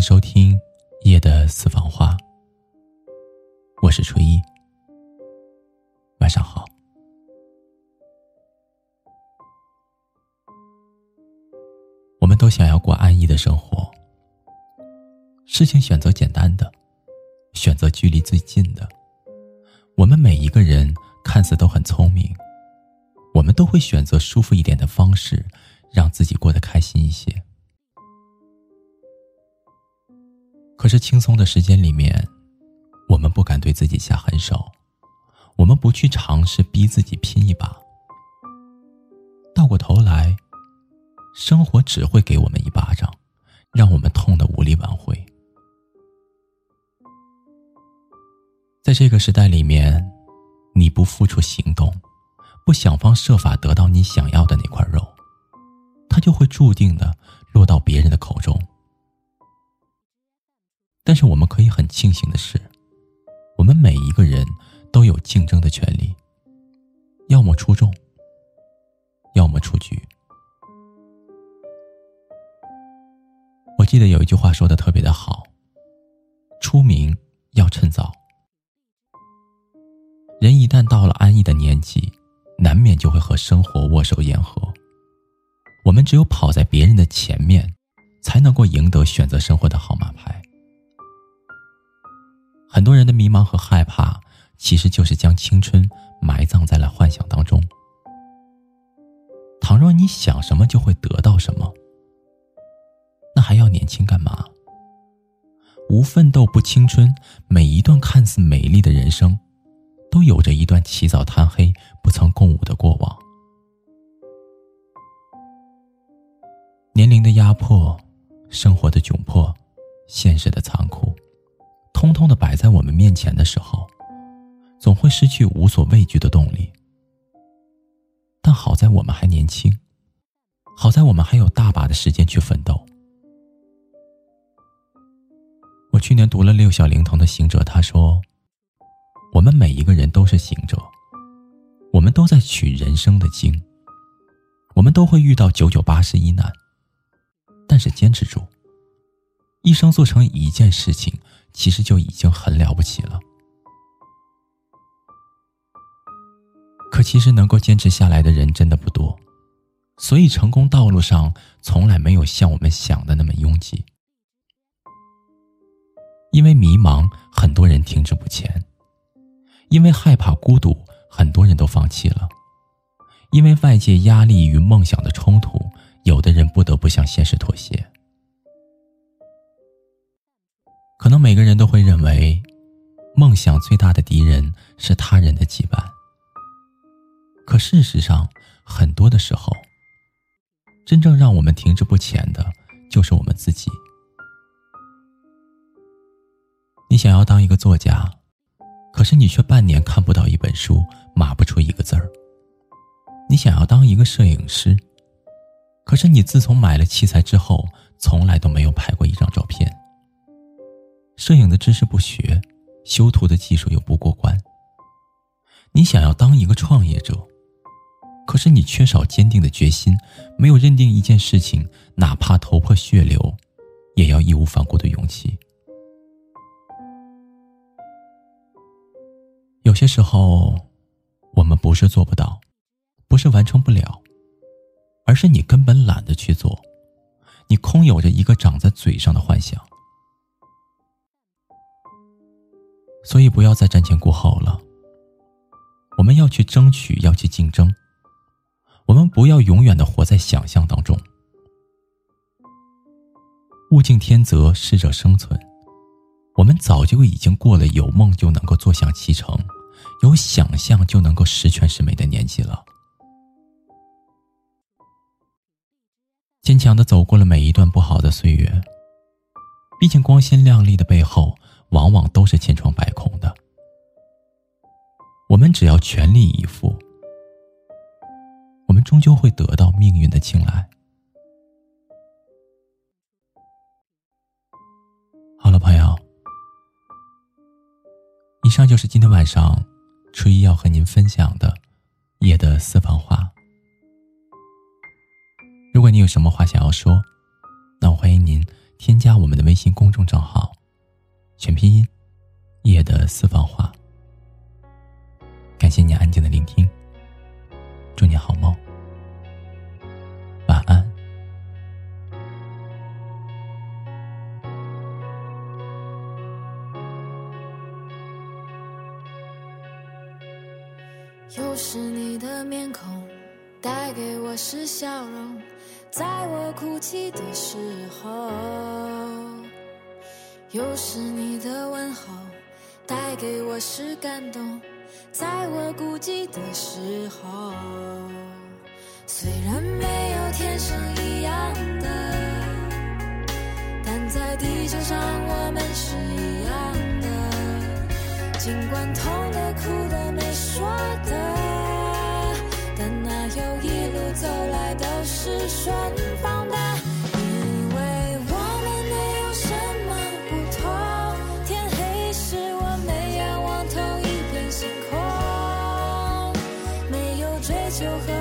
收听夜的私房话，我是初一，晚上好。我们都想要过安逸的生活，事情选择简单的，选择距离最近的。我们每一个人看似都很聪明，我们都会选择舒服一点的方式，让自己过得开心一些。可是轻松的时间里面，我们不敢对自己下狠手，我们不去尝试逼自己拼一把。倒过头来，生活只会给我们一巴掌，让我们痛得无力挽回。在这个时代里面，你不付出行动，不想方设法得到你想要的那块肉，它就会注定的落到别人的口中。但是我们可以很庆幸的是，我们每一个人都有竞争的权利，要么出众，要么出局。我记得有一句话说的特别的好：出名要趁早。人一旦到了安逸的年纪，难免就会和生活握手言和。我们只有跑在别人的前面，才能够赢得选择生活的号码牌。很多人的迷茫和害怕，其实就是将青春埋葬在了幻想当中。倘若你想什么就会得到什么，那还要年轻干嘛？无奋斗不青春。每一段看似美丽的人生，都有着一段起早贪黑、不曾共舞的过往。年龄的压迫，生活的窘迫，现实的残酷。通通的摆在我们面前的时候，总会失去无所畏惧的动力。但好在我们还年轻，好在我们还有大把的时间去奋斗。我去年读了六小龄童的行者，他说：“我们每一个人都是行者，我们都在取人生的经，我们都会遇到九九八十一难，但是坚持住，一生做成一件事情。”其实就已经很了不起了。可其实能够坚持下来的人真的不多，所以成功道路上从来没有像我们想的那么拥挤。因为迷茫，很多人停滞不前；因为害怕孤独，很多人都放弃了；因为外界压力与梦想的冲突，有的人不得不向现实妥协。可能每个人都会认为，梦想最大的敌人是他人的羁绊。可事实上，很多的时候，真正让我们停滞不前的，就是我们自己。你想要当一个作家，可是你却半年看不到一本书，码不出一个字儿。你想要当一个摄影师，可是你自从买了器材之后，从来都没有拍过一张照片。摄影的知识不学，修图的技术又不过关。你想要当一个创业者，可是你缺少坚定的决心，没有认定一件事情，哪怕头破血流，也要义无反顾的勇气。有些时候，我们不是做不到，不是完成不了，而是你根本懒得去做，你空有着一个长在嘴上的幻想。所以不要再瞻前顾后了。我们要去争取，要去竞争。我们不要永远的活在想象当中。物竞天择，适者生存。我们早就已经过了有梦就能够坐享其成，有想象就能够十全十美的年纪了。坚强的走过了每一段不好的岁月。毕竟光鲜亮丽的背后。往往都是千。我们只要全力以赴，我们终究会得到命运的青睐。好了，朋友，以上就是今天晚上初一要和您分享的夜的私房话。如果你有什么话想要说，那我欢迎您添加我们的微信公众账号，全拼音“夜的私房话”。感谢你安静的聆听，祝你好梦，晚安。又是你的面孔，带给我是笑容，在我哭泣的时候；又是你的问候，带给我是感动，在我孤寂的时候。虽然没有天生一样的，但在地球上我们是一样的，尽管痛的、哭的、没说的。但哪有一路走来都是顺尽管。